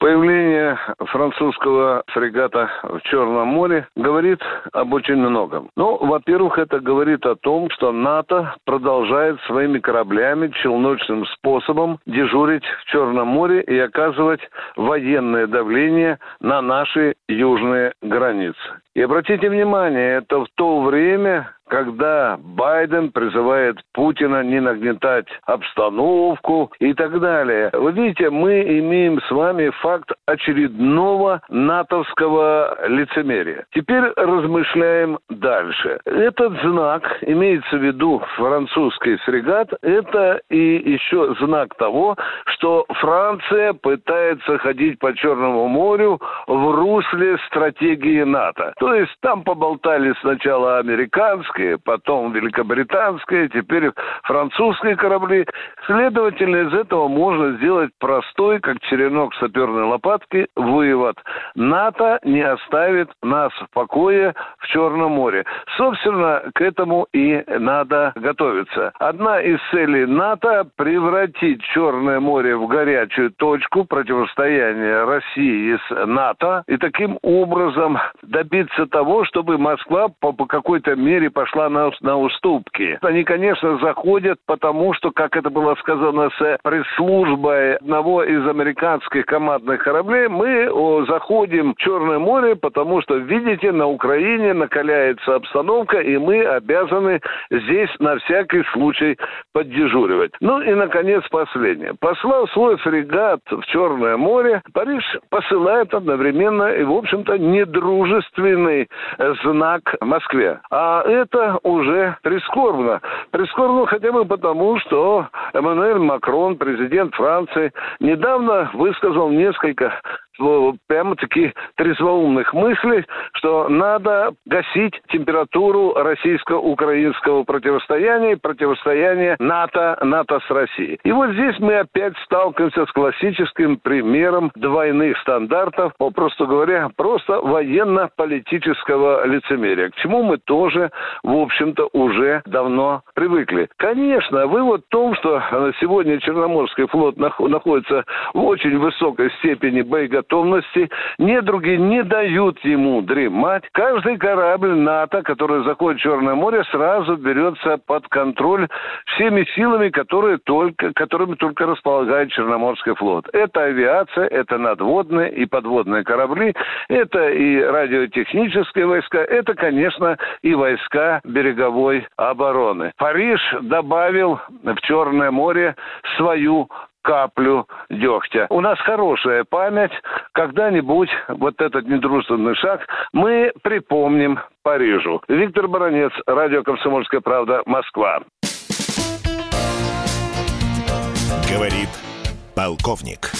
Появление французского фрегата в Черном море говорит об очень многом. Ну, во-первых, это говорит о том, что НАТО продолжает своими кораблями челночным способом дежурить в Черном море и оказывать военное давление на наши южные границы. И обратите внимание, это в то время, когда Байден призывает Путина не нагнетать обстановку и так далее. Вы видите, мы имеем с вами факт очередного натовского лицемерия. Теперь размышляем дальше. Этот знак, имеется в виду французский фрегат, это и еще знак того, что Франция пытается ходить по Черному морю в русле стратегии НАТО. То есть там поболтали сначала американские, английские, потом великобританские, теперь французские корабли. Следовательно, из этого можно сделать простой, как черенок саперной лопатки, вывод. НАТО не оставит нас в покое в Черном море. Собственно, к этому и надо готовиться. Одна из целей НАТО – превратить Черное море в горячую точку противостояния России с НАТО и таким образом добиться того, чтобы Москва по, по какой-то мере пошла пошла на, на уступки. Они, конечно, заходят, потому что, как это было сказано с пресс-службой одного из американских командных кораблей, мы о, заходим в Черное море, потому что, видите, на Украине накаляется обстановка, и мы обязаны здесь на всякий случай поддежуривать. Ну и, наконец, последнее. Послав свой фрегат в Черное море, Париж посылает одновременно и, в общем-то, недружественный знак Москве. А это это уже прискорбно. Прискорбно хотя бы потому, что Эммануэль Макрон, президент Франции, недавно высказал несколько прямо-таки трезвоумных мыслей, что надо гасить температуру российско-украинского противостояния и противостояния НАТО, НАТО с Россией. И вот здесь мы опять сталкиваемся с классическим примером двойных стандартов, попросту говоря, просто военно-политического лицемерия, к чему мы тоже, в общем-то, уже давно привыкли. Конечно, вывод в том, что сегодня Черноморский флот находится в очень высокой степени боеготовности, готовности. Недруги не дают ему дремать. Каждый корабль НАТО, который заходит в Черное море, сразу берется под контроль всеми силами, которые только, которыми только располагает Черноморский флот. Это авиация, это надводные и подводные корабли, это и радиотехнические войска, это, конечно, и войска береговой обороны. Париж добавил в Черное море свою каплю дегтя. У нас хорошая память. Когда-нибудь вот этот недружественный шаг мы припомним Парижу. Виктор Баранец, радио «Комсомольская правда», Москва. Говорит полковник.